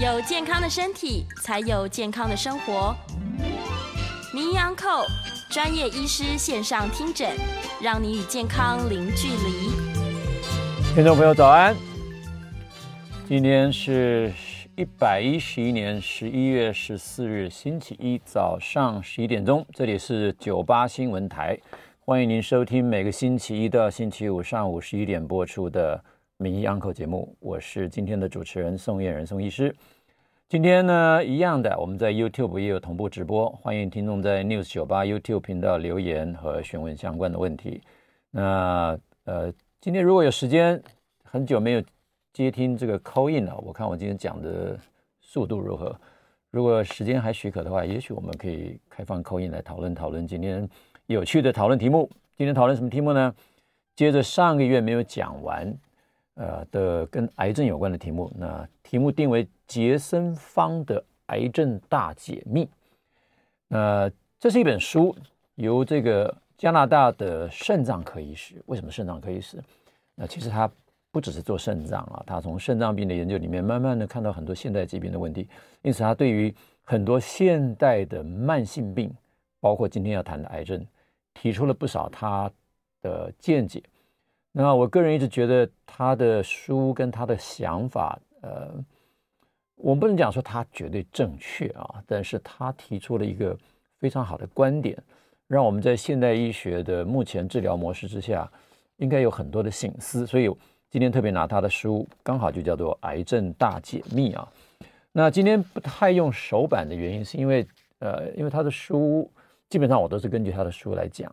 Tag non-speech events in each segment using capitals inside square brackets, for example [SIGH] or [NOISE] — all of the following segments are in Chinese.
有健康的身体，才有健康的生活。名医安扣专业医师线上听诊，让你与健康零距离。听众朋友早安，今天是一百一十一年十一月十四日星期一早上十一点钟，这里是九八新闻台，欢迎您收听每个星期一到星期五上午十一点播出的名医安扣节目，我是今天的主持人宋燕人宋医师。今天呢，一样的，我们在 YouTube 也有同步直播，欢迎听众在 News 九八 YouTube 频道留言和询问相关的问题。那呃，今天如果有时间，很久没有接听这个 call in 了，我看我今天讲的速度如何？如果时间还许可的话，也许我们可以开放 call in 来讨论讨论今天有趣的讨论题目。今天讨论什么题目呢？接着上个月没有讲完。呃的跟癌症有关的题目，那题目定为杰森方的癌症大解密。那，这是一本书，由这个加拿大的肾脏科医师。为什么肾脏科医师？那其实他不只是做肾脏啊，他从肾脏病的研究里面，慢慢的看到很多现代疾病的问题，因此他对于很多现代的慢性病，包括今天要谈的癌症，提出了不少他的见解。那我个人一直觉得他的书跟他的想法，呃，我不能讲说他绝对正确啊，但是他提出了一个非常好的观点，让我们在现代医学的目前治疗模式之下，应该有很多的省思。所以今天特别拿他的书，刚好就叫做《癌症大解密》啊。那今天不太用手版的原因，是因为呃，因为他的书基本上我都是根据他的书来讲。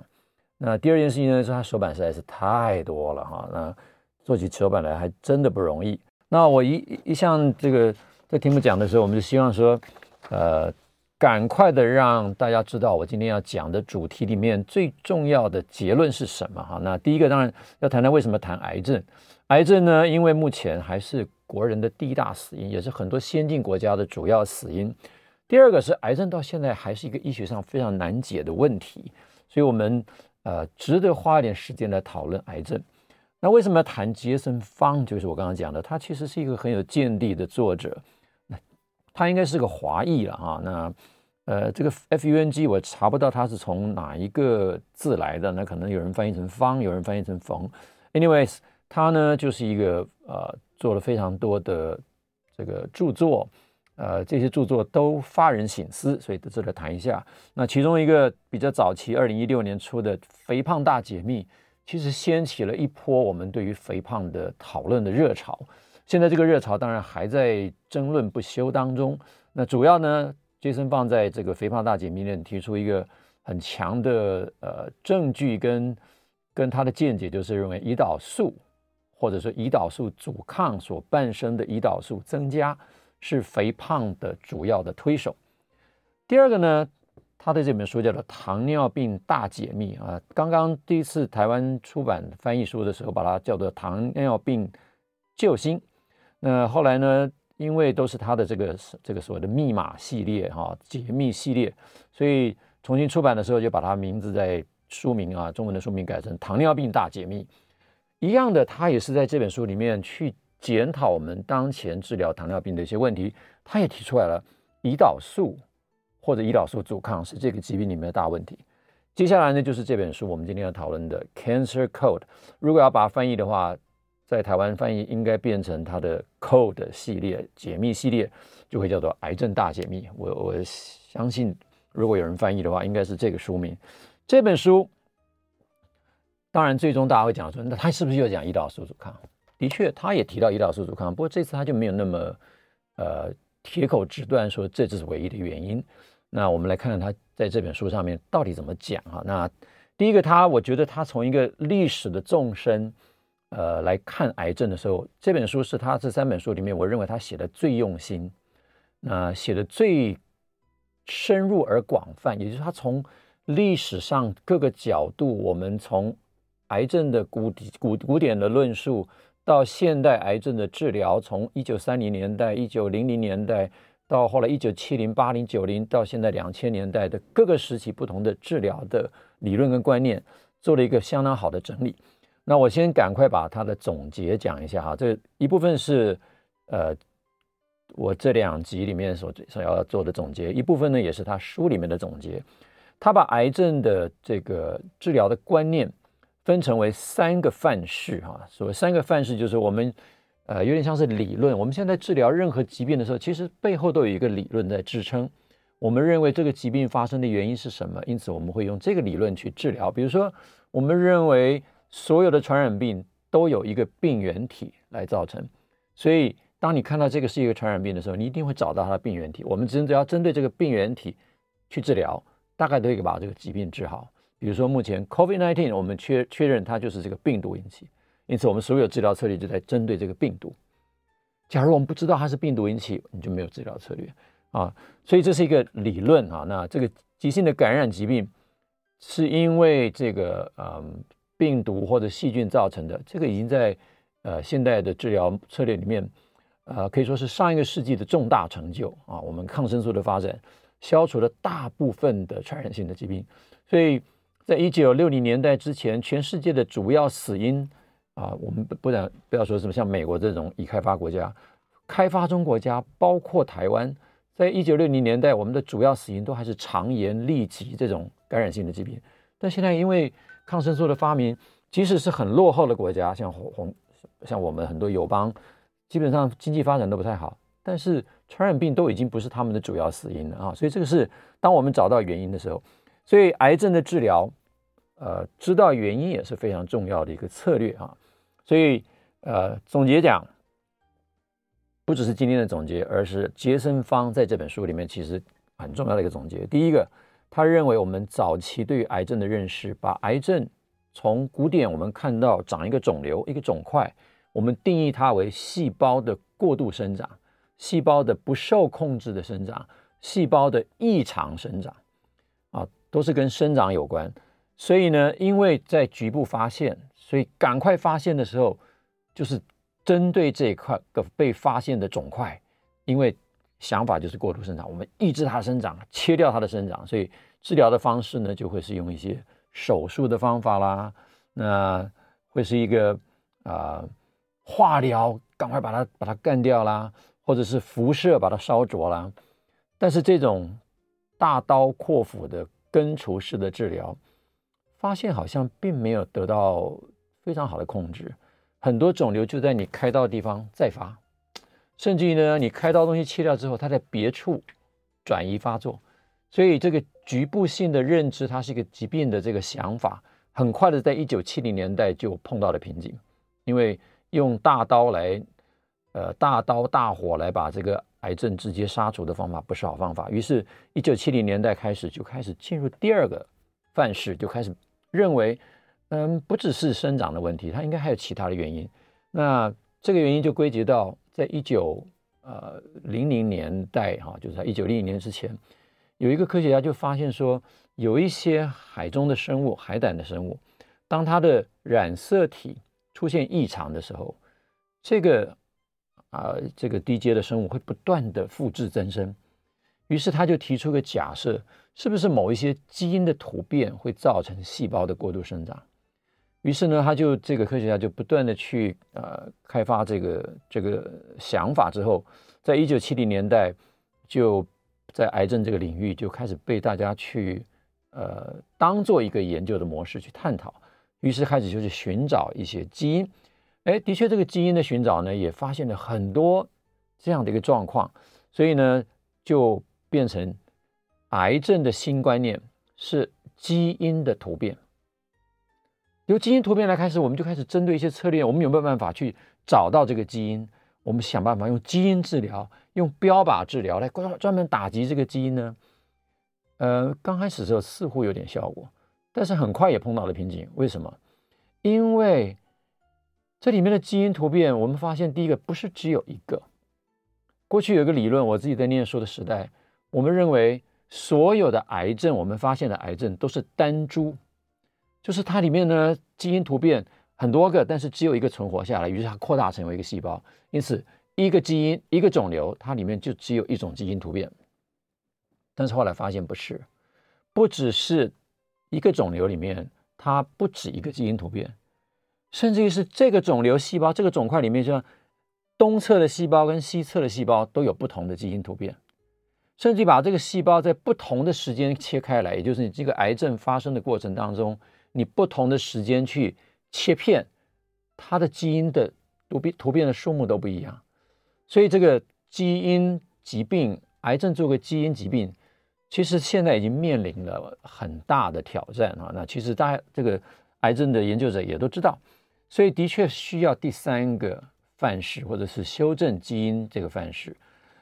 那第二件事情呢，是他手板实在是太多了哈，那做起手板来还真的不容易。那我一一向这个在题目讲的时候，我们就希望说，呃，赶快的让大家知道我今天要讲的主题里面最重要的结论是什么哈。那第一个当然要谈谈为什么谈癌症。癌症呢，因为目前还是国人的第一大死因，也是很多先进国家的主要死因。第二个是癌症到现在还是一个医学上非常难解的问题，所以我们。呃，值得花一点时间来讨论癌症。那为什么要谈杰森方？就是我刚刚讲的，他其实是一个很有见地的作者。那他应该是个华裔了哈。那呃，这个 F U N G 我查不到他是从哪一个字来的。那可能有人翻译成方，有人翻译成冯。Anyways，他呢就是一个呃做了非常多的这个著作。呃，这些著作都发人省思，所以在这里谈一下。那其中一个比较早期，二零一六年出的《肥胖大解密》，其实掀起了一波我们对于肥胖的讨论的热潮。现在这个热潮当然还在争论不休当中。那主要呢，杰森放在这个《肥胖大解密》里面提出一个很强的呃证据跟跟他的见解，就是认为胰岛素或者说胰岛素阻抗所伴生的胰岛素增加。是肥胖的主要的推手。第二个呢，他的这本书叫做《糖尿病大解密》啊，刚刚第一次台湾出版翻译书的时候，把它叫做《糖尿病救星》。那后来呢，因为都是他的这个这个所谓的密码系列哈、解密系列，所以重新出版的时候就把它名字在书名啊，中文的书名改成《糖尿病大解密》。一样的，他也是在这本书里面去。检讨我们当前治疗糖尿病的一些问题，他也提出来了，胰岛素或者胰岛素阻抗是这个疾病里面的大问题。接下来呢，就是这本书我们今天要讨论的《Cancer Code》，如果要把它翻译的话，在台湾翻译应该变成它的 Code 系列解密系列，就会叫做《癌症大解密》。我我相信，如果有人翻译的话，应该是这个书名。这本书当然最终大家会讲说，那他是不是又讲胰岛素阻抗？的确，他也提到胰岛素阻抗，不过这次他就没有那么呃铁口直断说这只是唯一的原因。那我们来看看他在这本书上面到底怎么讲哈。那第一个，他我觉得他从一个历史的纵深呃来看癌症的时候，这本书是他这三本书里面我认为他写的最用心，那写的最深入而广泛，也就是他从历史上各个角度，我们从癌症的古古古典的论述。到现代癌症的治疗，从一九三零年代、一九零零年代到后来一九七零、八零、九零，到现在两千年代的各个时期不同的治疗的理论跟观念，做了一个相当好的整理。那我先赶快把它的总结讲一下哈。这一部分是呃我这两集里面所所要做的总结，一部分呢也是他书里面的总结。他把癌症的这个治疗的观念分成为三个范式哈，所谓三个范式就是我们呃有点像是理论。我们现在治疗任何疾病的时候，其实背后都有一个理论在支撑。我们认为这个疾病发生的原因是什么？因此我们会用这个理论去治疗。比如说，我们认为所有的传染病都有一个病原体来造成，所以当你看到这个是一个传染病的时候，你一定会找到它的病原体。我们只要针对这个病原体去治疗，大概都可以把这个疾病治好。比如说，目前 COVID-19 我们确确认它就是这个病毒引起，因此我们所有治疗策略就在针对这个病毒。假如我们不知道它是病毒引起，你就没有治疗策略。啊，所以这是一个理论啊。那这个急性的感染疾病是因为这个嗯病毒或者细菌造成的，这个已经在呃现代的治疗策略里面，呃可以说是上一个世纪的重大成就啊。我们抗生素的发展消除了大部分的传染性的疾病，所以在一九六零年代之前，全世界的主要死因啊，我们不不然不要说什么像美国这种已开发国家，开发中国家包括台湾。在一九六零年代，我们的主要死因都还是肠炎、痢疾这种感染性的疾病。但现在因为抗生素的发明，即使是很落后的国家，像红像我们很多友邦，基本上经济发展都不太好，但是传染病都已经不是他们的主要死因了啊。所以这个是当我们找到原因的时候，所以癌症的治疗，呃，知道原因也是非常重要的一个策略啊。所以呃，总结讲。不只是今天的总结，而是杰森方在这本书里面其实很重要的一个总结。第一个，他认为我们早期对于癌症的认识，把癌症从古典我们看到长一个肿瘤、一个肿块，我们定义它为细胞的过度生长、细胞的不受控制的生长、细胞的异常生长，啊，都是跟生长有关。所以呢，因为在局部发现，所以赶快发现的时候，就是。针对这一块个被发现的肿块，因为想法就是过度生长，我们抑制它生长，切掉它的生长，所以治疗的方式呢，就会是用一些手术的方法啦，那会是一个啊、呃、化疗，赶快把它把它干掉啦，或者是辐射把它烧灼啦。但是这种大刀阔斧的根除式的治疗，发现好像并没有得到非常好的控制。很多肿瘤就在你开刀的地方再发，甚至于呢，你开刀东西切掉之后，它在别处转移发作，所以这个局部性的认知，它是一个疾病的这个想法，很快的在一九七零年代就碰到了瓶颈，因为用大刀来，呃，大刀大火来把这个癌症直接杀除的方法不是好方法，于是，一九七零年代开始就开始进入第二个范式，就开始认为。嗯，不只是生长的问题，它应该还有其他的原因。那这个原因就归结到在一九呃零零年代哈，就是在一九零零年之前，有一个科学家就发现说，有一些海中的生物，海胆的生物，当它的染色体出现异常的时候，这个啊、这个低阶的生物会不断的复制增生。于是他就提出个假设，是不是某一些基因的突变会造成细胞的过度生长？于是呢，他就这个科学家就不断的去呃开发这个这个想法之后，在一九七零年代，就在癌症这个领域就开始被大家去呃当做一个研究的模式去探讨。于是开始就去寻找一些基因，哎，的确这个基因的寻找呢，也发现了很多这样的一个状况，所以呢，就变成癌症的新观念是基因的突变。由基因突变来开始，我们就开始针对一些策略，我们有没有办法去找到这个基因？我们想办法用基因治疗，用标靶治疗来专专门打击这个基因呢？呃，刚开始的时候似乎有点效果，但是很快也碰到了瓶颈。为什么？因为这里面的基因突变，我们发现第一个不是只有一个。过去有一个理论，我自己在念书的时代，我们认为所有的癌症，我们发现的癌症都是单株。就是它里面呢，基因突变很多个，但是只有一个存活下来，于是它扩大成为一个细胞。因此，一个基因一个肿瘤，它里面就只有一种基因突变。但是后来发现不是，不只是一个肿瘤里面，它不止一个基因突变，甚至于是这个肿瘤细胞这个肿块里面，就东侧的细胞跟西侧的细胞都有不同的基因突变，甚至把这个细胞在不同的时间切开来，也就是你这个癌症发生的过程当中，你不同的时间去切片，它的基因的突变突变的数目都不一样，所以这个基因疾病，癌症作为基因疾病，其实现在已经面临了很大的挑战啊。那其实大家这个癌症的研究者也都知道，所以的确需要第三个范式，或者是修正基因这个范式。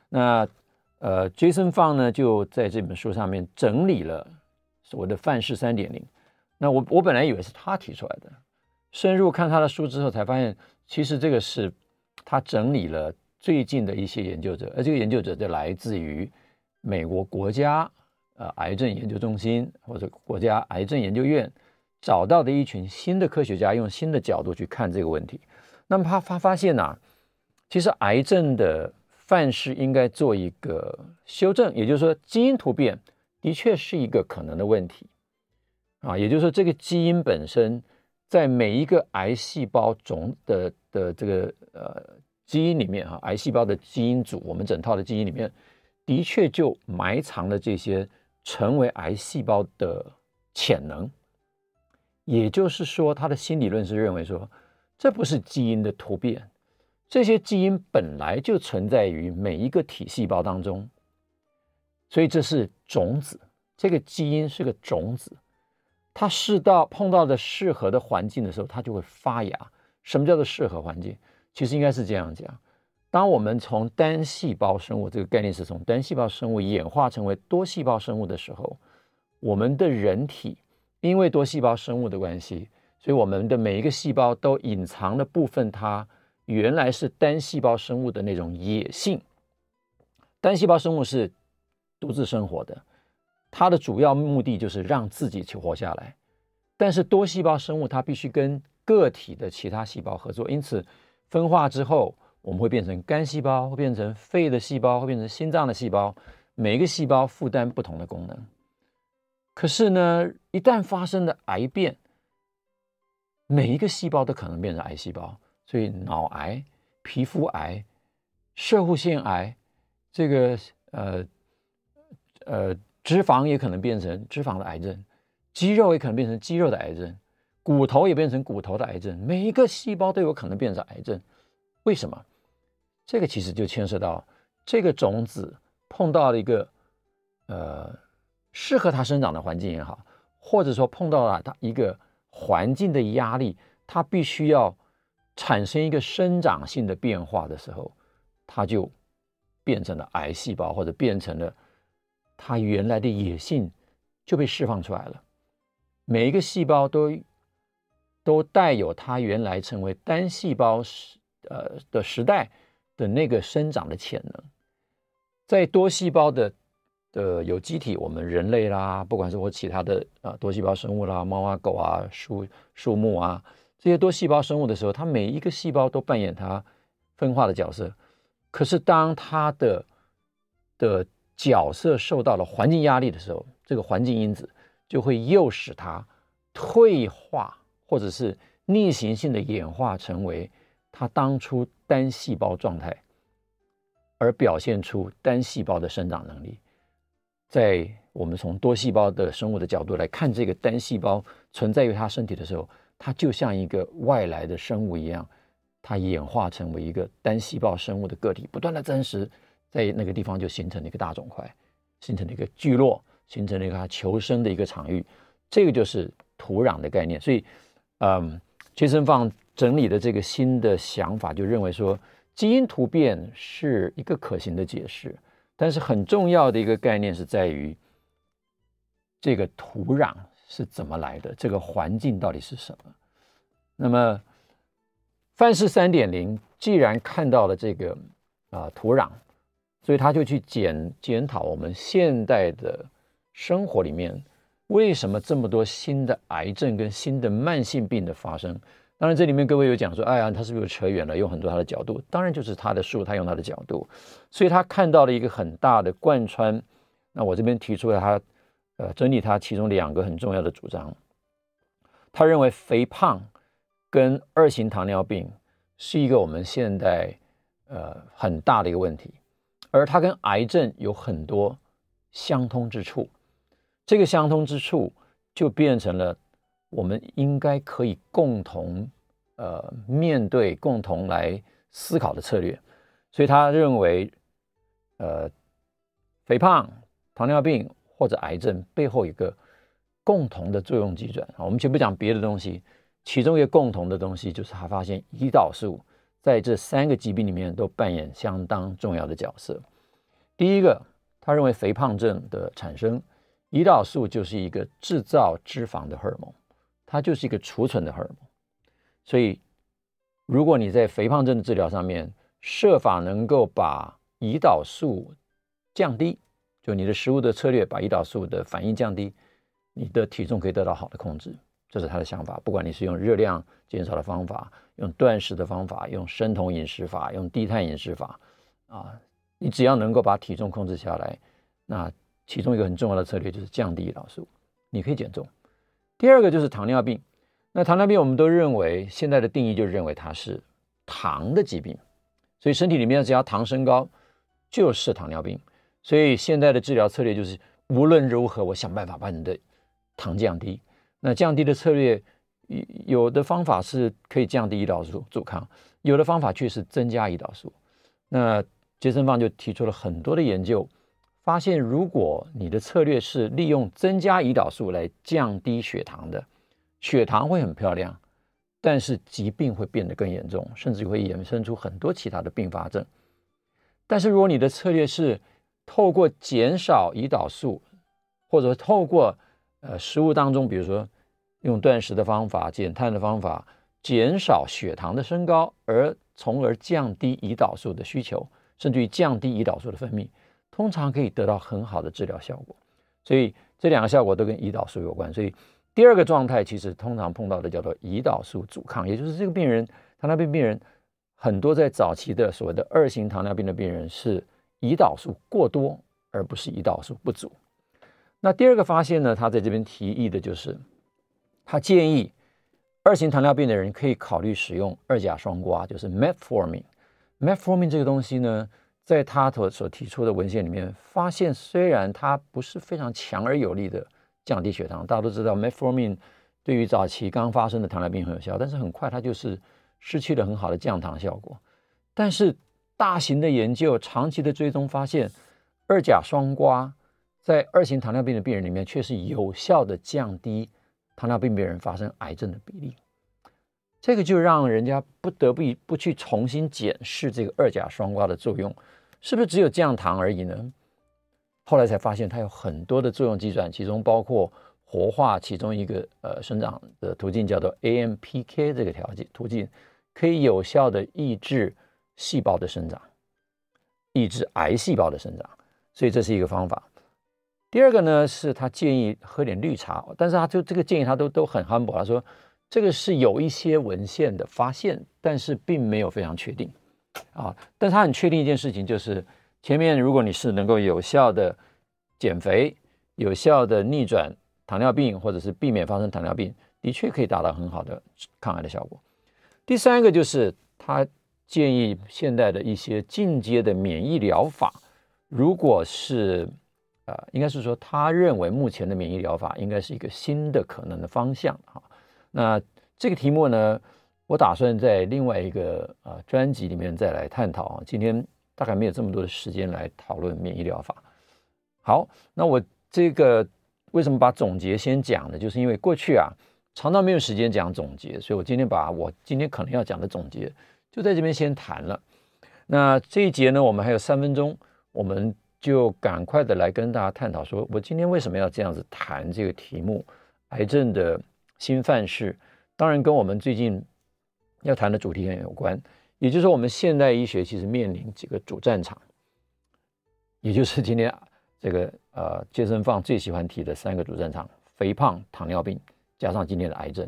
那呃，Jason Fung 呢就在这本书上面整理了所谓的范式三点零。那我我本来以为是他提出来的，深入看他的书之后才发现，其实这个是他整理了。最近的一些研究者，而这个研究者就来自于美国国家呃癌症研究中心或者国家癌症研究院找到的一群新的科学家，用新的角度去看这个问题。那么他发发现呐，其实癌症的范式应该做一个修正，也就是说，基因突变的确是一个可能的问题啊，也就是说，这个基因本身在每一个癌细胞种的的这个呃。基因里面啊，癌细胞的基因组，我们整套的基因里面，的确就埋藏了这些成为癌细胞的潜能。也就是说，他的新理论是认为说，这不是基因的突变，这些基因本来就存在于每一个体细胞当中，所以这是种子，这个基因是个种子，它试到碰到的适合的环境的时候，它就会发芽。什么叫做适合环境？其实应该是这样讲：当我们从单细胞生物这个概念是从单细胞生物演化成为多细胞生物的时候，我们的人体因为多细胞生物的关系，所以我们的每一个细胞都隐藏了部分它原来是单细胞生物的那种野性。单细胞生物是独自生活的，它的主要目的就是让自己去活下来。但是多细胞生物它必须跟个体的其他细胞合作，因此。分化之后，我们会变成肝细胞，会变成肺的细胞，会变成心脏的细胞。每一个细胞负担不同的功能。可是呢，一旦发生了癌变，每一个细胞都可能变成癌细胞。所以，脑癌、皮肤癌、摄护腺癌，这个呃呃脂肪也可能变成脂肪的癌症，肌肉也可能变成肌肉的癌症。骨头也变成骨头的癌症，每一个细胞都有可能变成癌症，为什么？这个其实就牵涉到这个种子碰到了一个呃适合它生长的环境也好，或者说碰到了它一个环境的压力，它必须要产生一个生长性的变化的时候，它就变成了癌细胞，或者变成了它原来的野性就被释放出来了。每一个细胞都。都带有它原来成为单细胞时呃的时代的那个生长的潜能，在多细胞的的有机体，我们人类啦，不管是我其他的啊多细胞生物啦，猫啊狗啊树树木啊这些多细胞生物的时候，它每一个细胞都扮演它分化的角色。可是当它的的角色受到了环境压力的时候，这个环境因子就会诱使它退化。或者是逆行性的演化成为它当初单细胞状态，而表现出单细胞的生长能力。在我们从多细胞的生物的角度来看，这个单细胞存在于它身体的时候，它就像一个外来的生物一样，它演化成为一个单细胞生物的个体，不断的增殖，在那个地方就形成了一个大肿块，形成了一个聚落，形成了一个它求生的一个场域。这个就是土壤的概念，所以。嗯，Jason Fung 整理的这个新的想法，就认为说，基因突变是一个可行的解释，但是很重要的一个概念是在于，这个土壤是怎么来的，这个环境到底是什么？那么，范式三点零既然看到了这个啊、土壤，所以他就去检检讨我们现代的生活里面。为什么这么多新的癌症跟新的慢性病的发生？当然，这里面各位有讲说，哎呀，他是不是扯远了？用很多他的角度，当然就是他的书，他用他的角度，所以他看到了一个很大的贯穿。那我这边提出了他，呃，整理他其中两个很重要的主张。他认为肥胖跟二型糖尿病是一个我们现代呃很大的一个问题，而它跟癌症有很多相通之处。这个相通之处就变成了我们应该可以共同呃面对、共同来思考的策略。所以他认为，呃，肥胖、糖尿病或者癌症背后一个共同的作用机转啊。我们先不讲别的东西，其中一个共同的东西就是他发现胰岛素在这三个疾病里面都扮演相当重要的角色。第一个，他认为肥胖症的产生，胰岛素就是一个制造脂肪的荷尔蒙，它就是一个储存的荷尔蒙。所以，如果你在肥胖症的治疗上面，设法能够把胰岛素降低，就你的食物的策略把胰岛素的反应降低，你的体重可以得到好的控制。这是他的想法。不管你是用热量减少的方法，用断食的方法，用生酮饮食法，用低碳饮食法，啊，你只要能够把体重控制下来，那其中一个很重要的策略就是降低胰岛素，你可以减重。第二个就是糖尿病。那糖尿病我们都认为现在的定义就认为它是糖的疾病。所以身体里面只要糖升高，就是糖尿病。所以现在的治疗策略就是无论如何，我想办法把你的糖降低。那降低的策略，有的方法是可以降低胰岛素阻抗，有的方法却是增加胰岛素。那杰森方就提出了很多的研究，发现如果你的策略是利用增加胰岛素来降低血糖的，血糖会很漂亮。但是疾病会变得更严重，甚至会衍生出很多其他的并发症。但是如果你的策略是透过减少胰岛素，或者透过呃食物当中，比如说用断食的方法、减碳的方法，减少血糖的升高，而从而降低胰岛素的需求，甚至于降低胰岛素的分泌，通常可以得到很好的治疗效果。所以这两个效果都跟胰岛素有关。所以。第二个状态其实通常碰到的叫做胰岛素阻抗，也就是这个病人，糖尿病病人很多在早期的所谓的二型糖尿病的病人是胰岛素过多，而不是胰岛素不足。那第二个发现呢，他在这边提议的就是，他建议二型糖尿病的人可以考虑使用二甲双胍，就是 Metformin。Metformin 这个东西呢，在他所所提出的文献里面发现，虽然它不是非常强而有力的。降低血糖，大家都知道，Metformin 对于早期刚发生的糖尿病很有效，但是很快它就是失去了很好的降糖效果。但是大型的研究、长期的追踪发现，二甲双胍在二型糖尿病的病人里面却是有效的降低糖尿病病人发生癌症的比例。这个就让人家不得不不去重新检视这个二甲双胍的作用，是不是只有降糖而已呢？后来才发现它有很多的作用机转，其中包括活化其中一个呃生长的途径，叫做 AMPK 这个条件途径，可以有效的抑制细胞的生长，抑制癌细胞的生长，所以这是一个方法。第二个呢，是他建议喝点绿茶，但是他就这个建议他都都很 humble，他说这个是有一些文献的发现，但是并没有非常确定啊。但他很确定一件事情就是。前面，如果你是能够有效的减肥、有效的逆转糖尿病，或者是避免发生糖尿病，的确可以达到很好的抗癌的效果。第三个就是他建议现在的一些进阶的免疫疗法，如果是呃，应该是说他认为目前的免疫疗法应该是一个新的可能的方向啊。那这个题目呢，我打算在另外一个呃专辑里面再来探讨啊。今天。大概没有这么多的时间来讨论免疫疗法。好，那我这个为什么把总结先讲呢？就是因为过去啊，常常没有时间讲总结，所以我今天把我今天可能要讲的总结就在这边先谈了。那这一节呢，我们还有三分钟，我们就赶快的来跟大家探讨，说我今天为什么要这样子谈这个题目——癌症的新范式，当然跟我们最近要谈的主题很有关。也就是，我们现代医学其实面临几个主战场，也就是今天这个呃杰森放最喜欢提的三个主战场：肥胖、糖尿病，加上今天的癌症。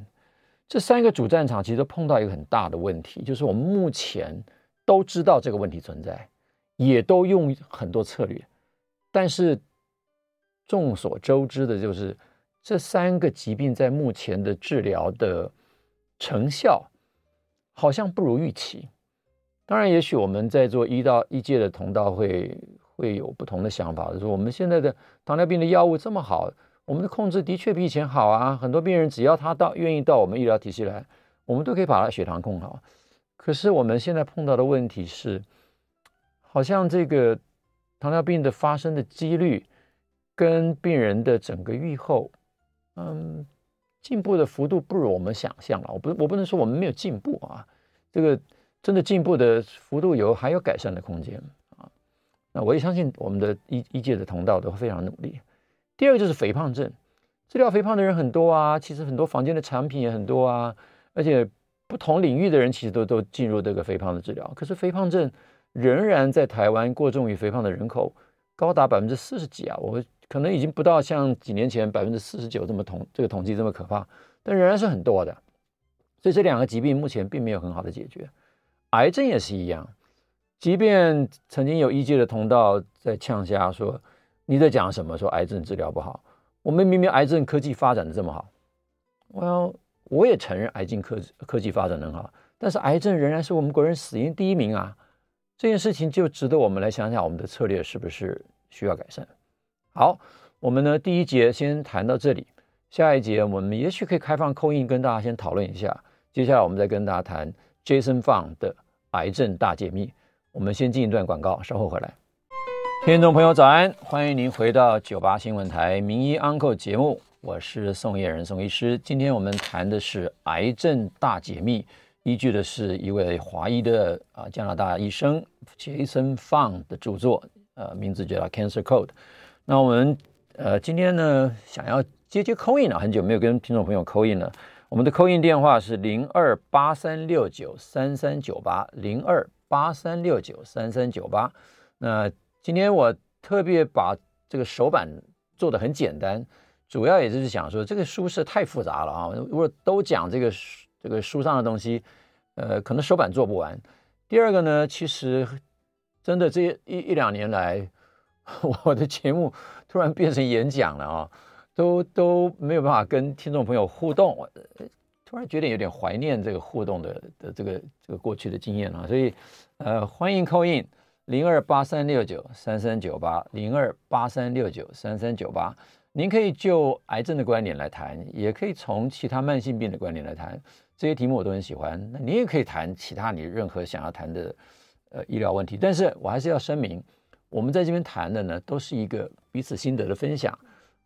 这三个主战场其实都碰到一个很大的问题，就是我们目前都知道这个问题存在，也都用很多策略，但是众所周知的就是这三个疾病在目前的治疗的成效好像不如预期。当然，也许我们在做医到医界的同道会会有不同的想法，就是我们现在的糖尿病的药物这么好，我们的控制的确比以前好啊。很多病人只要他到愿意到我们医疗体系来，我们都可以把他血糖控好。可是我们现在碰到的问题是，好像这个糖尿病的发生的几率跟病人的整个预后，嗯，进步的幅度不如我们想象了。我不，我不能说我们没有进步啊，这个。真的进步的幅度有还有改善的空间啊！那我也相信我们的医医界的同道都非常努力。第二个就是肥胖症，治疗肥胖的人很多啊，其实很多房间的产品也很多啊，而且不同领域的人其实都都进入这个肥胖的治疗。可是肥胖症仍然在台湾过重与肥胖的人口高达百分之四十几啊！我可能已经不到像几年前百分之四十九这么统这个统计这么可怕，但仍然是很多的。所以这两个疾病目前并没有很好的解决。癌症也是一样，即便曾经有医界的同道在呛下说，你在讲什么？说癌症治疗不好，我们明明癌症科技发展的这么好，我要我也承认癌症科科技发展很好，但是癌症仍然是我们国人死因第一名啊！这件事情就值得我们来想想，我们的策略是不是需要改善？好，我们呢第一节先谈到这里，下一节我们也许可以开放 call in 跟大家先讨论一下，接下来我们再跟大家谈。Jason Fung 的癌症大解密，我们先进一段广告，稍后回来。听众朋友早安，欢迎您回到九八新闻台名医 Uncle 节目，我是宋叶仁宋医师。今天我们谈的是癌症大解密，依据的是一位华裔的啊加拿大医生 Jason Fun 的著作，呃，名字叫 Cancer Code。那我们呃今天呢想要接接 call in 了，很久没有跟听众朋友 call in 了。我们的 call in 电话是零二八三六九三三九八零二八三六九三三九八。那今天我特别把这个手板做得很简单，主要也就是想说这个书是太复杂了啊！如果都讲这个书这个书上的东西，呃，可能手板做不完。第二个呢，其实真的这一一两年来，我的节目突然变成演讲了啊！都都没有办法跟听众朋友互动，突然觉得有点怀念这个互动的的这个这个过去的经验啊，所以呃欢迎 call in 零二八三六九三三九八零二八三六九三三九八，您可以就癌症的观点来谈，也可以从其他慢性病的观点来谈，这些题目我都很喜欢。那您也可以谈其他你任何想要谈的呃医疗问题，但是我还是要声明，我们在这边谈的呢都是一个彼此心得的分享。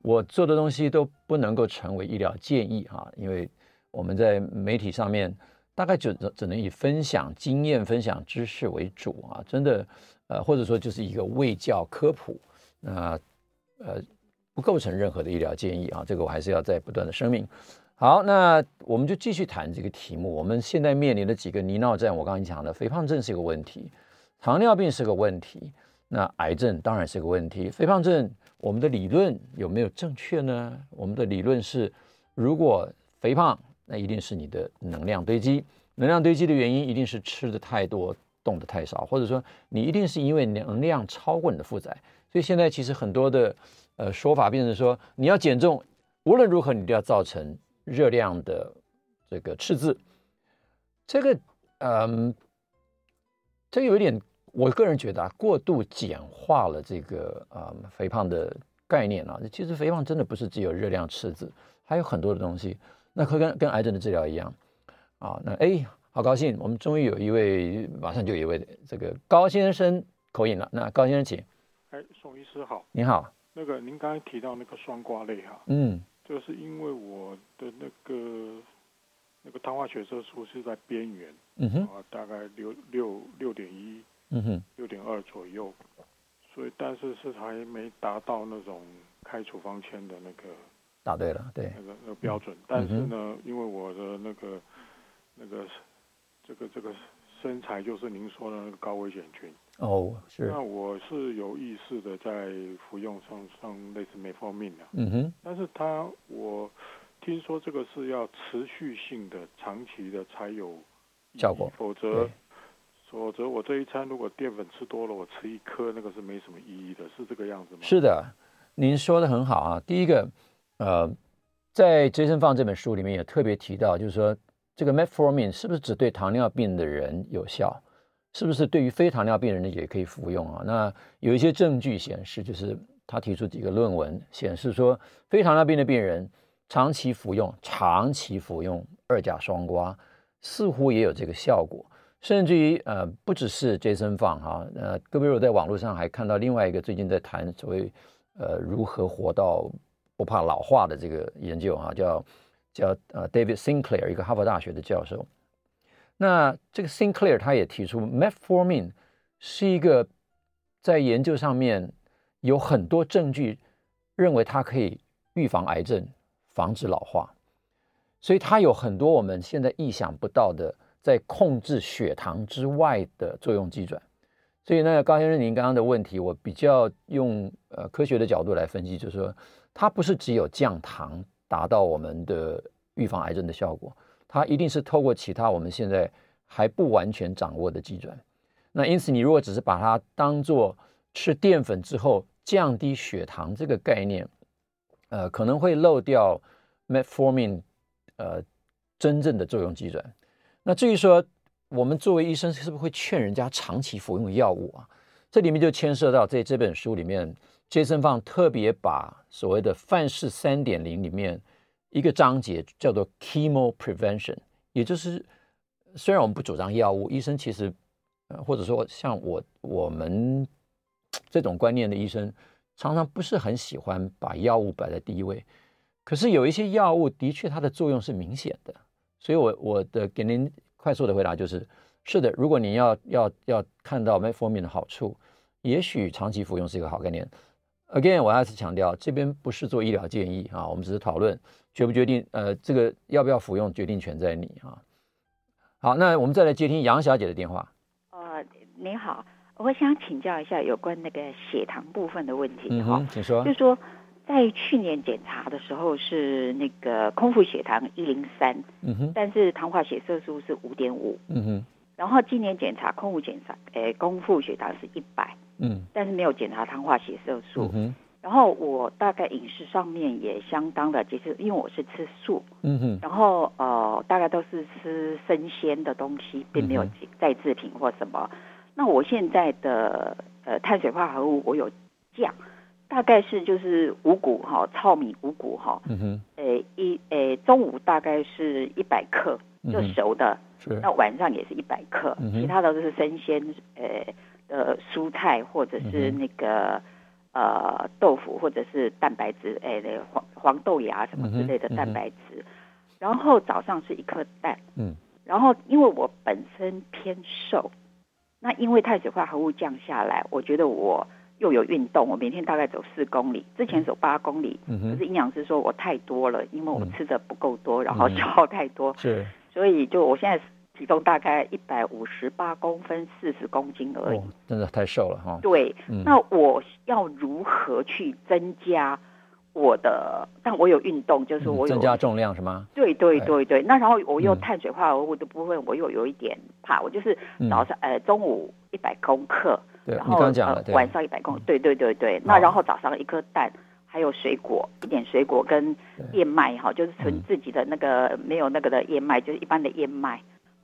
我做的东西都不能够成为医疗建议哈，因为我们在媒体上面大概就只只能以分享经验、分享知识为主啊，真的呃或者说就是一个卫教科普，那呃不构成任何的医疗建议啊，这个我还是要再不断的声明。好，那我们就继续谈这个题目。我们现在面临的几个泥淖战，我刚刚讲的肥胖症是一个问题，糖尿病是个问题，那癌症当然是个问题，肥胖症。我们的理论有没有正确呢？我们的理论是，如果肥胖，那一定是你的能量堆积。能量堆积的原因一定是吃的太多，动的太少，或者说你一定是因为能量超过你的负载。所以现在其实很多的呃说法变成说，你要减重，无论如何你都要造成热量的这个赤字。这个嗯，这个有点。我个人觉得啊，过度简化了这个呃肥胖的概念啊。其实肥胖真的不是只有热量赤字，还有很多的东西。那可跟跟癌症的治疗一样啊。那哎，好高兴，我们终于有一位，马上就有一位这个高先生 call in 了。那高先生，请。哎，宋医师好。你好。那个您刚才提到那个双胍类哈，嗯，就是因为我的那个那个糖化血色素是在边缘，嗯哼，啊，大概六六六点一。嗯哼，六点二左右，所以但是是还没达到那种开处方签的那个，答对了，对，那个那个标准。但是呢，因为我的那个那个这个这个身材就是您说的那个高危险群哦，是。那我是有意识的在服用上上类似 metformin 方面的，嗯哼。但是他我听说这个是要持续性的、长期的才有效果，否则。否则我这一餐如果淀粉吃多了，我吃一颗那个是没什么意义的，是这个样子吗？是的，您说的很好啊。第一个，呃，在 Jason Fung 这本书里面也特别提到，就是说这个 Metformin 是不是只对糖尿病的人有效？是不是对于非糖尿病人也可以服用啊？那有一些证据显示，就是他提出几个论文显示说，非糖尿病的病人长期服用长期服用二甲双胍，似乎也有这个效果。甚至于呃，不只是 Jason Fung 哈，呃，各位如果在网络上还看到另外一个最近在谈所谓呃如何活到不怕老化的这个研究哈，叫叫呃 David Sinclair 一个哈佛大学的教授。那这个 Sinclair 他也提出，Metformin 是一个在研究上面有很多证据认为它可以预防癌症、防止老化，所以它有很多我们现在意想不到的。在控制血糖之外的作用机转，所以呢，高先生，您刚刚的问题，我比较用呃科学的角度来分析，就是说，它不是只有降糖达到我们的预防癌症的效果，它一定是透过其他我们现在还不完全掌握的机转。那因此，你如果只是把它当做吃淀粉之后降低血糖这个概念，呃，可能会漏掉 Metformin 呃真正的作用机转。那至于说，我们作为医生是不是会劝人家长期服用药物啊？这里面就牵涉到在这本书里面，Jason Fung 特别把所谓的范式三点零里面一个章节叫做 Chemo Prevention，也就是虽然我们不主张药物，医生其实呃或者说像我我们这种观念的医生，常常不是很喜欢把药物摆在第一位，可是有一些药物的确它的作用是明显的。所以我，我的给您快速的回答就是，是的，如果您要要要看到 Metformin 的好处，也许长期服用是一个好概念。Again，我还是强调，这边不是做医疗建议啊，我们只是讨论决不决定，呃，这个要不要服用，决定权在你啊。好，那我们再来接听杨小姐的电话。呃，你好，我想请教一下有关那个血糖部分的问题哈，嗯，请说。就是说。在去年检查的时候是那个空腹血糖一零三，嗯哼，但是糖化血色素是五点五，嗯哼，然后今年检查空腹检查，诶，空腹血糖是一百，嗯，但是没有检查糖化血色素，嗯，然后我大概饮食上面也相当的，就是因为我是吃素，嗯哼，然后呃，大概都是吃生鲜的东西，并没有再制品或什么，那我现在的呃碳水化合物我有降。大概是就是五谷哈，糙米五谷哈，嗯哼，诶一诶中午大概是一百克，就熟的，是，那晚上也是一百克，其他的都是生鲜诶的蔬菜或者是那个呃豆腐或者是蛋白质哎那个黄黄豆芽什么之类的蛋白质，然后早上是一颗蛋，嗯，然后因为我本身偏瘦，那因为碳水化合物降下来，我觉得我。又有运动，我每天大概走四公里，之前走八公里，嗯可是营养师说我太多了，因为我吃的不够多，然后消耗太多，是，所以就我现在体重大概一百五十八公分，四十公斤而已，真的太瘦了哈。对，那我要如何去增加我的？但我有运动，就是我有增加重量是吗？对对对对，那然后我又碳水化合物的部分，我又有一点怕，我就是早上呃中午一百公克。对，然后晚上一百公，对对对对，那然后早上一颗蛋，还有水果，一点水果跟燕麦哈，就是纯自己的那个没有那个的燕麦，就是一般的燕麦，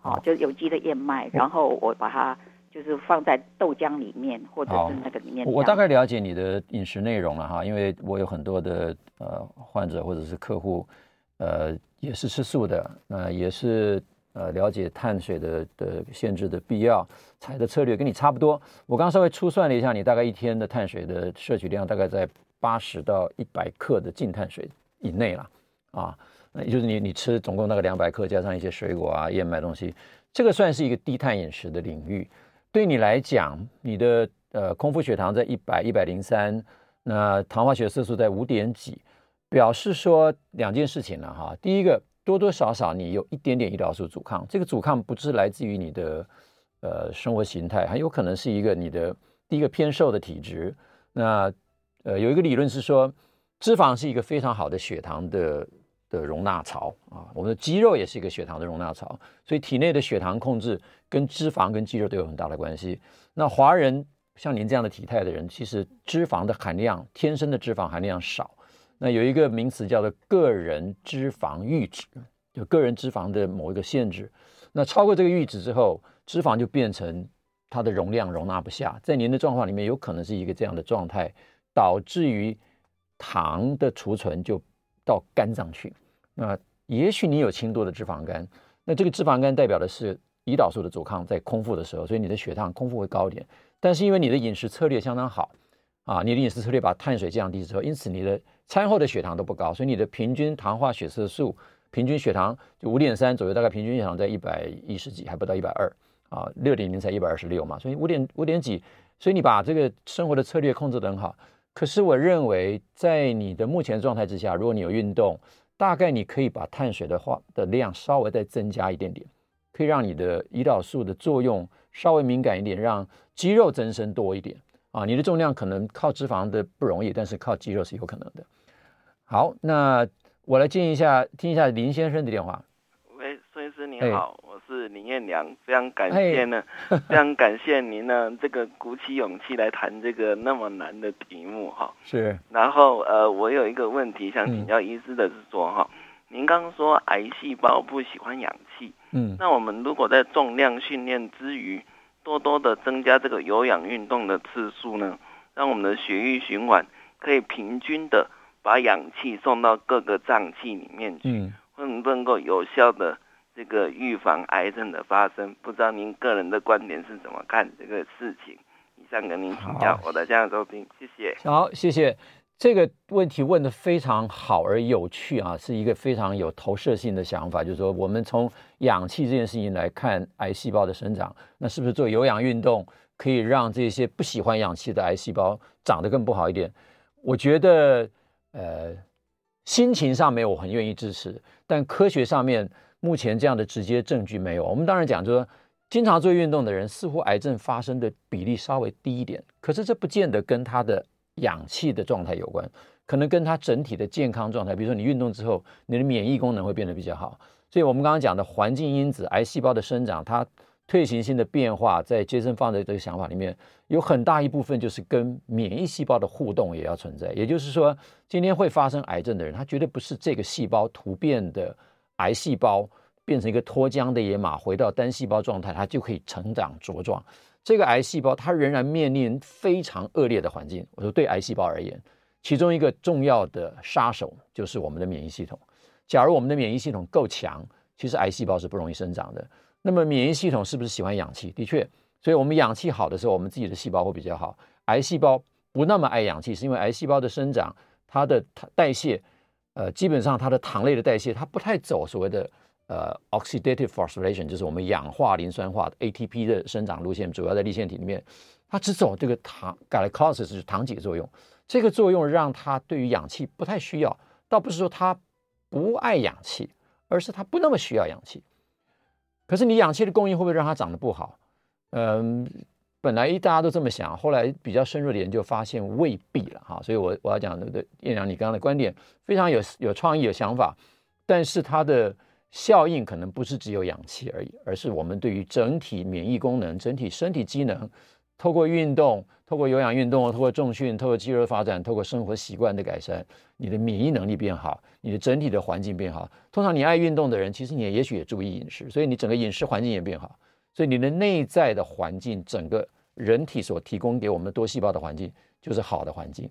好，就是有机的燕麦，然后我把它就是放在豆浆里面或者是那个里面。我大概了解你的饮食内容了哈，因为我有很多的呃患者或者是客户，呃也是吃素的，呃也是。呃，了解碳水的的限制的必要，采的策略跟你差不多。我刚刚稍微粗算了一下，你大概一天的碳水的摄取量大概在八十到一百克的净碳水以内了啊。那也就是你你吃总共大概两百克，加上一些水果啊、燕麦东西，这个算是一个低碳饮食的领域。对你来讲，你的呃空腹血糖在一百一百零三，那糖化血色素在五点几，表示说两件事情了哈。第一个。多多少少你有一点点胰岛素阻抗，这个阻抗不是来自于你的呃生活形态，很有可能是一个你的第一个偏瘦的体质。那呃有一个理论是说，脂肪是一个非常好的血糖的的容纳槽啊，我们的肌肉也是一个血糖的容纳槽，所以体内的血糖控制跟脂肪跟肌肉都有很大的关系。那华人像您这样的体态的人，其实脂肪的含量天生的脂肪含量少。那有一个名词叫做个人脂肪阈值，就个人脂肪的某一个限制。那超过这个阈值之后，脂肪就变成它的容量容纳不下，在您的状况里面有可能是一个这样的状态，导致于糖的储存就到肝脏去。那也许你有轻度的脂肪肝，那这个脂肪肝代表的是胰岛素的阻抗在空腹的时候，所以你的血糖空腹会高一点。但是因为你的饮食策略相当好啊，你的饮食策略把碳水降低之后，因此你的餐后的血糖都不高，所以你的平均糖化血色素。平均血糖就五点三左右，大概平均血糖在一百一十几，还不到一百二啊，六点零才一百二十六嘛，所以五点五点几，所以你把这个生活的策略控制得很好。可是我认为，在你的目前状态之下，如果你有运动，大概你可以把碳水的话的量稍微再增加一点点，可以让你的胰岛素的作用稍微敏感一点，让肌肉增生多一点啊。你的重量可能靠脂肪的不容易，但是靠肌肉是有可能的。好，那。我来接一下，听一下林先生的电话。喂，孙医师您好，是林彦良，非常感谢呢，[LAUGHS] 非常感谢您呢，这个鼓起勇气来谈这个那么难的题目哈。是。然后呃，我有一个问题想请教医师的是说哈，嗯、您刚刚说癌细胞不喜欢氧气，嗯，那我们如果在重量训练之余，多多的增加这个有氧运动的次数呢，让我们的血液循环可以平均的。把氧气送到各个脏器里面去，嗯，能不能够有效的这个预防癌症的发生？不知道您个人的观点是怎么看这个事情？以上跟您请教，我的这样收听，谢谢。好，谢谢。这个问题问的非常好而有趣啊，是一个非常有投射性的想法，就是说我们从氧气这件事情来看癌细胞的生长，那是不是做有氧运动可以让这些不喜欢氧气的癌细胞长得更不好一点？我觉得。呃，心情上面我很愿意支持，但科学上面目前这样的直接证据没有。我们当然讲，就是说经常做运动的人，似乎癌症发生的比例稍微低一点，可是这不见得跟他的氧气的状态有关，可能跟他整体的健康状态，比如说你运动之后，你的免疫功能会变得比较好。所以我们刚刚讲的环境因子，癌细胞的生长，它。退行性的变化，在杰森放的这个想法里面，有很大一部分就是跟免疫细胞的互动也要存在。也就是说，今天会发生癌症的人，他绝对不是这个细胞突变的癌细胞变成一个脱缰的野马，回到单细胞状态，它就可以成长茁壮。这个癌细胞它仍然面临非常恶劣的环境。我说，对癌细胞而言，其中一个重要的杀手就是我们的免疫系统。假如我们的免疫系统够强，其实癌细胞是不容易生长的。那么免疫系统是不是喜欢氧气？的确，所以我们氧气好的时候，我们自己的细胞会比较好。癌细胞不那么爱氧气，是因为癌细胞的生长，它的代谢，呃，基本上它的糖类的代谢，它不太走所谓的呃 oxidative phosphorylation，就是我们氧化磷酸化 ATP 的生长路线，主要在粒线体里面，它只走这个糖 glycolysis 是糖解作用。这个作用让它对于氧气不太需要，倒不是说它不爱氧气，而是它不那么需要氧气。可是你氧气的供应会不会让它长得不好？嗯，本来一大家都这么想，后来比较深入的研究发现未必了哈。所以我我要讲的彦良，你刚刚的观点非常有有创意、有想法，但是它的效应可能不是只有氧气而已，而是我们对于整体免疫功能、整体身体机能，透过运动。透过有氧运动，透过重训，透过肌肉发展，透过生活习惯的改善，你的免疫能力变好，你的整体的环境变好。通常你爱运动的人，其实你也也许也注意饮食，所以你整个饮食环境也变好，所以你的内在的环境，整个人体所提供给我们的多细胞的环境就是好的环境。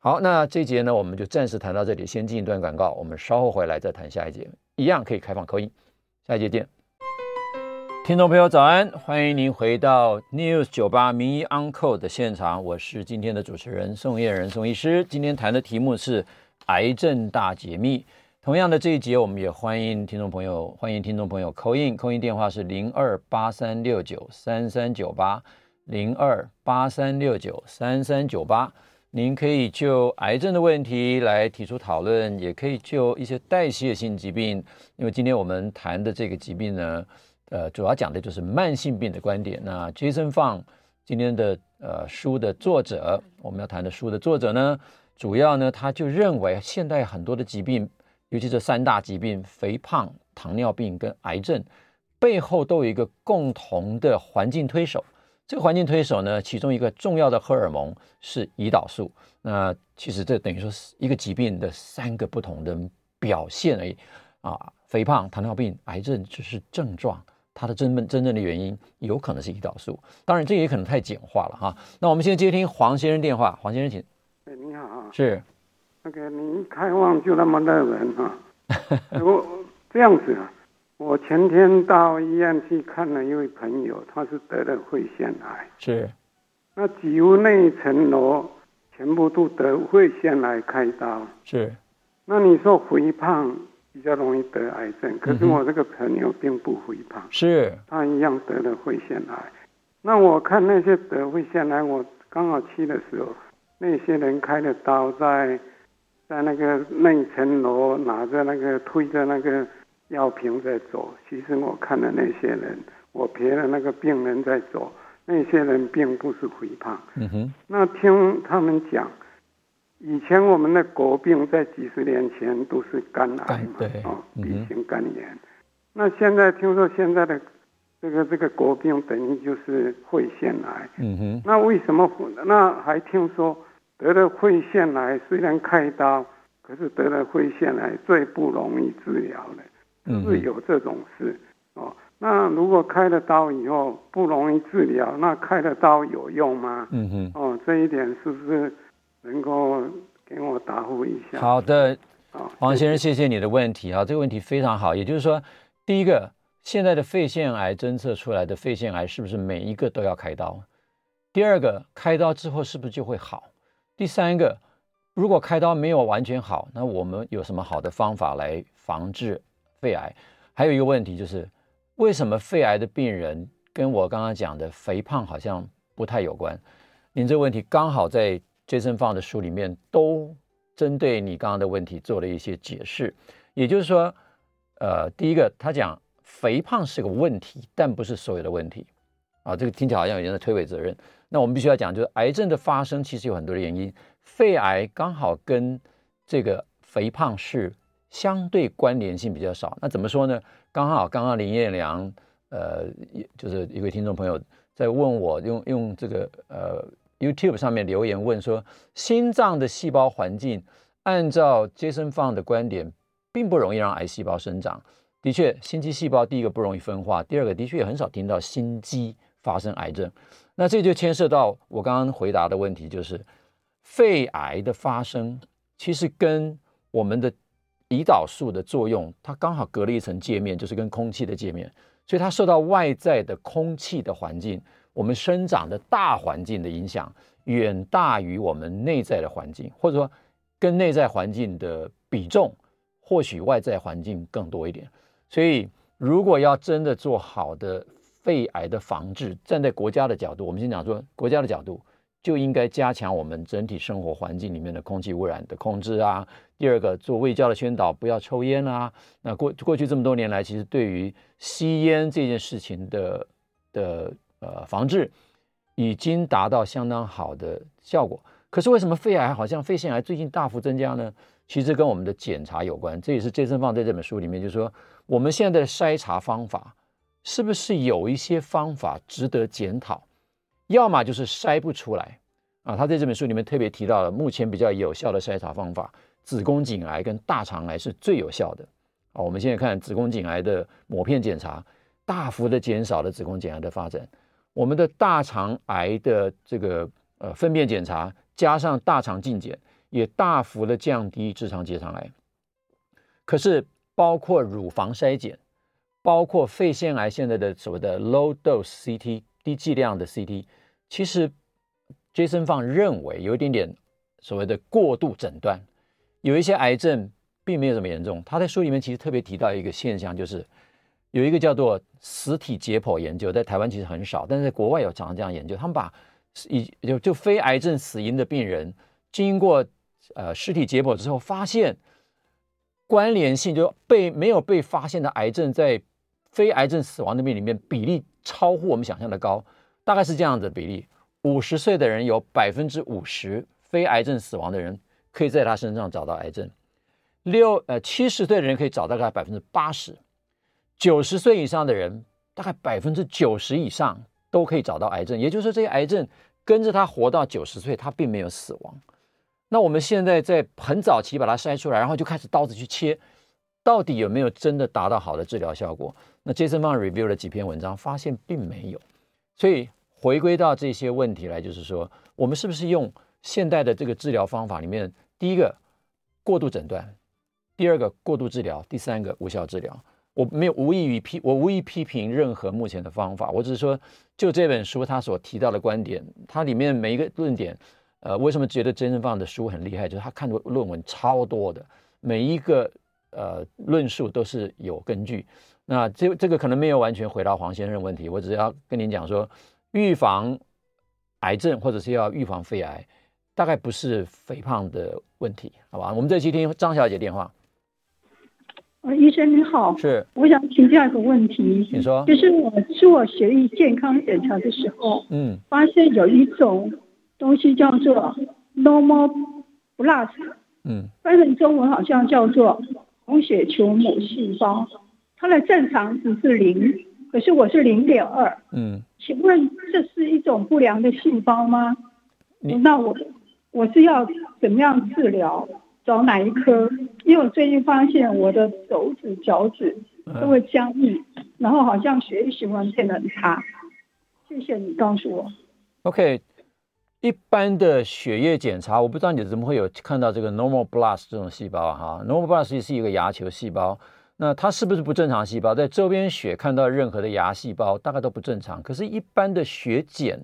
好，那这一节呢，我们就暂时谈到这里，先进一段广告，我们稍后回来再谈下一节，一样可以开放扣音下一节见。听众朋友，早安！欢迎您回到 News 九八名医 Uncle 的现场，我是今天的主持人宋彦仁宋医师。今天谈的题目是癌症大解密。同样的这一节，我们也欢迎听众朋友，欢迎听众朋友 call in，call in 电话是零二八三六九三三九八零二八三六九三三九八。您可以就癌症的问题来提出讨论，也可以就一些代谢性疾病，因为今天我们谈的这个疾病呢。呃，主要讲的就是慢性病的观点。那 Jason Fang 今天的呃书的作者，我们要谈的书的作者呢，主要呢他就认为现代很多的疾病，尤其这三大疾病——肥胖、糖尿病跟癌症，背后都有一个共同的环境推手。这个环境推手呢，其中一个重要的荷尔蒙是胰岛素。那其实这等于说是一个疾病的三个不同的表现而已啊，肥胖、糖尿病、癌症只是症状。它的真正真正的原因有可能是胰岛素。当然，这也可能太简化了哈。那我们先接听黄先生电话，黄先生请。哎，你好啊。是。那个你一开望就那么热人哈。[LAUGHS] 我这样子啊，我前天到医院去看了一位朋友，他是得了肺腺癌。是。那几乎那一层楼全部都得肺腺癌开刀。是。那你说肥胖比较容易得癌症，可是我这个朋友并不肥胖，是，他一样得了肺腺癌。那我看那些得肺腺癌，我刚好去的时候，那些人开的刀在在那个那一层楼拿着那个推着那个药瓶在走。其实我看了那些人，我陪了那个病人在走。那些人并不是肥胖，嗯哼。那听他们讲，以前我们的国病在几十年前都是肝癌嘛，对，哦，B 型肝炎。嗯、那现在听说现在的这个这个国病等于就是肺腺癌，嗯哼。那为什么？那还听说得了肺腺癌虽然开刀，可是得了肺腺癌最不容易治疗的，嗯，是有这种事哦。那如果开了刀以后不容易治疗，那开了刀有用吗？嗯哼，哦，这一点是不是能够给我答复一下？好的，王先生，谢谢你的问题啊，这个问题非常好。也就是说，第一个，现在的肺腺癌侦测出来的肺腺癌是不是每一个都要开刀？第二个，开刀之后是不是就会好？第三个，如果开刀没有完全好，那我们有什么好的方法来防治肺癌？还有一个问题就是。为什么肺癌的病人跟我刚刚讲的肥胖好像不太有关？您这个问题刚好在 Jason Fung 的书里面都针对你刚刚的问题做了一些解释。也就是说，呃，第一个他讲肥胖是个问题，但不是所有的问题啊。这个听起来好像有人在推诿责任。那我们必须要讲，就是癌症的发生其实有很多的原因，肺癌刚好跟这个肥胖是相对关联性比较少。那怎么说呢？刚好，刚刚林彦良，呃，就是一位听众朋友在问我用，用这个呃 YouTube 上面留言问说，心脏的细胞环境，按照 Jason Fung 的观点，并不容易让癌细胞生长。的确，心肌细胞第一个不容易分化，第二个的确也很少听到心肌发生癌症。那这就牵涉到我刚刚回答的问题，就是肺癌的发生其实跟我们的。胰岛素的作用，它刚好隔了一层界面，就是跟空气的界面，所以它受到外在的空气的环境，我们生长的大环境的影响，远大于我们内在的环境，或者说跟内在环境的比重，或许外在环境更多一点。所以，如果要真的做好的肺癌的防治，站在国家的角度，我们先讲说国家的角度。就应该加强我们整体生活环境里面的空气污染的控制啊。第二个，做卫教的宣导，不要抽烟啊。那过过去这么多年来，其实对于吸烟这件事情的的呃防治，已经达到相当好的效果。可是为什么肺癌好像肺腺癌最近大幅增加呢？其实跟我们的检查有关。这也是 Jason Fung 在这本书里面就是说，我们现在的筛查方法是不是有一些方法值得检讨？要么就是筛不出来啊，他在这本书里面特别提到了目前比较有效的筛查方法，子宫颈癌跟大肠癌是最有效的啊。我们现在看子宫颈癌的抹片检查，大幅的减少了子宫颈癌的发展。我们的大肠癌的这个呃粪便检查加上大肠镜检，也大幅的降低直肠结肠癌。可是包括乳房筛检，包括肺腺癌现在的所谓的 low dose CT 低剂量的 CT。其实，Jason Fung 认为有一点点所谓的过度诊断，有一些癌症并没有这么严重。他在书里面其实特别提到一个现象，就是有一个叫做实体解剖研究，在台湾其实很少，但是在国外有常常这样研究。他们把以就就非癌症死因的病人，经过呃尸体解剖之后，发现关联性就被没有被发现的癌症，在非癌症死亡的病里面比例超乎我们想象的高。大概是这样子的比例：五十岁的人有百分之五十非癌症死亡的人可以在他身上找到癌症；六呃七十岁的人可以找到大概百分之八十；九十岁以上的人大概百分之九十以上都可以找到癌症。也就是说，这些癌症跟着他活到九十岁，他并没有死亡。那我们现在在很早期把它筛出来，然后就开始刀子去切。到底有没有真的达到好的治疗效果？那 Jason Fung review 了几篇文章，发现并没有。所以回归到这些问题来，就是说，我们是不是用现代的这个治疗方法里面，第一个过度诊断，第二个过度治疗，第三个无效治疗。我没有无意于批，我无意批评任何目前的方法，我只是说，就这本书他所提到的观点，它里面每一个论点，呃，为什么觉得 Jason Fung 的书很厉害？就是他看的论文超多的，每一个呃论述都是有根据。那这这个可能没有完全回答黄先生问题，我只要跟您讲说，预防癌症或者是要预防肺癌，大概不是肥胖的问题，好吧？我们这期听张小姐电话。呃，医生你好，是，我想请教一个问题，你说，就是我做血液健康检查的时候，嗯，发现有一种东西叫做 normal blast，嗯，翻成中文好像叫做红血球母细胞，它的正常值是零，可是我是零点二，嗯，请问这是一种不良的细胞吗？那我我是要怎么样治疗？找哪一科？因为我最近发现我的手指、脚趾都会僵硬，嗯、然后好像血液循环变得很差。谢谢你告诉我。OK，一般的血液检查，我不知道你怎么会有看到这个 normal blast 这种细胞哈？normal blast 是一个牙球细胞，那它是不是不正常细胞？在周边血看到任何的牙细胞，大概都不正常。可是，一般的血检。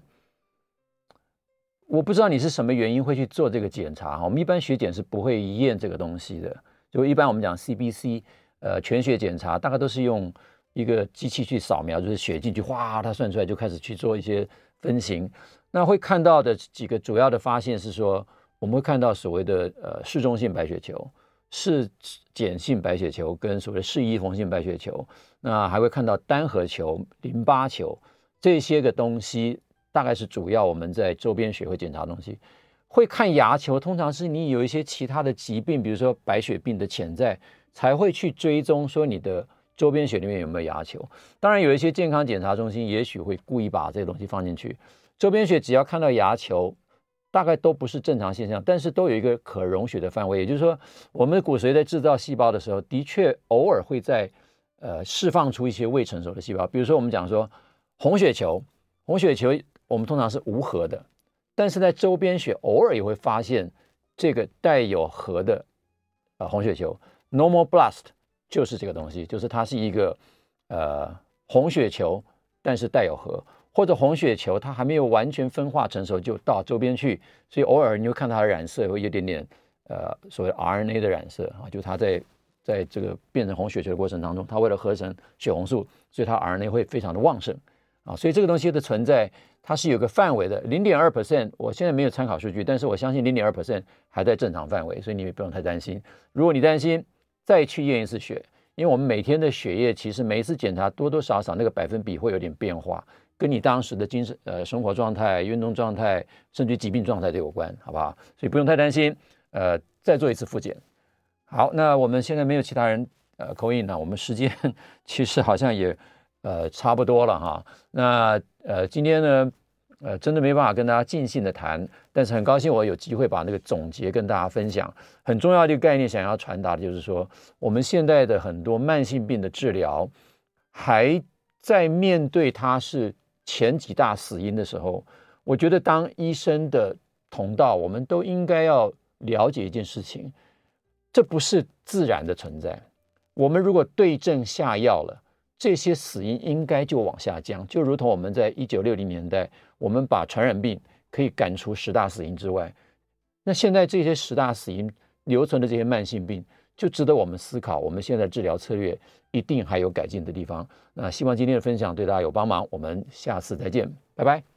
我不知道你是什么原因会去做这个检查哈，我们一般血检是不会验这个东西的，就一般我们讲 CBC，呃，全血检查大概都是用一个机器去扫描，就是血进去，哗，它算出来就开始去做一些分型。那会看到的几个主要的发现是说，我们会看到所谓的呃嗜中性白血球、嗜碱性白血球跟所谓的嗜异红性白血球，那还会看到单核球、淋巴球这些个东西。大概是主要我们在周边血会检查的东西，会看牙球，通常是你有一些其他的疾病，比如说白血病的潜在，才会去追踪说你的周边血里面有没有牙球。当然有一些健康检查中心也许会故意把这个东西放进去。周边血只要看到牙球，大概都不是正常现象，但是都有一个可容许的范围。也就是说，我们的骨髓在制造细胞的时候，的确偶尔会在呃释放出一些未成熟的细胞，比如说我们讲说红血球，红血球。我们通常是无核的，但是在周边血偶尔也会发现这个带有核的呃红血球，normal blast 就是这个东西，就是它是一个呃红血球，但是带有核，或者红血球它还没有完全分化成熟就到周边去，所以偶尔你会看它的染色会有点点呃所谓 RNA 的染色啊，就它在在这个变成红血球的过程当中，它为了合成血红素，所以它 RNA 会非常的旺盛。啊，所以这个东西的存在，它是有个范围的，零点二 percent。我现在没有参考数据，但是我相信零点二 percent 还在正常范围，所以你也不用太担心。如果你担心，再去验一次血，因为我们每天的血液其实每一次检查多多少少那个百分比会有点变化，跟你当时的精神呃生活状态、运动状态，甚至疾病状态都有关，好不好？所以不用太担心。呃，再做一次复检。好，那我们现在没有其他人呃口音了，我们时间 [LAUGHS] 其实好像也。呃，差不多了哈。那呃，今天呢，呃，真的没办法跟大家尽兴的谈，但是很高兴我有机会把那个总结跟大家分享。很重要的一个概念，想要传达的就是说，我们现在的很多慢性病的治疗，还在面对它是前几大死因的时候，我觉得当医生的同道，我们都应该要了解一件事情，这不是自然的存在。我们如果对症下药了。这些死因应该就往下降，就如同我们在一九六零年代，我们把传染病可以赶出十大死因之外，那现在这些十大死因留存的这些慢性病，就值得我们思考。我们现在治疗策略一定还有改进的地方。那希望今天的分享对大家有帮忙，我们下次再见，拜拜。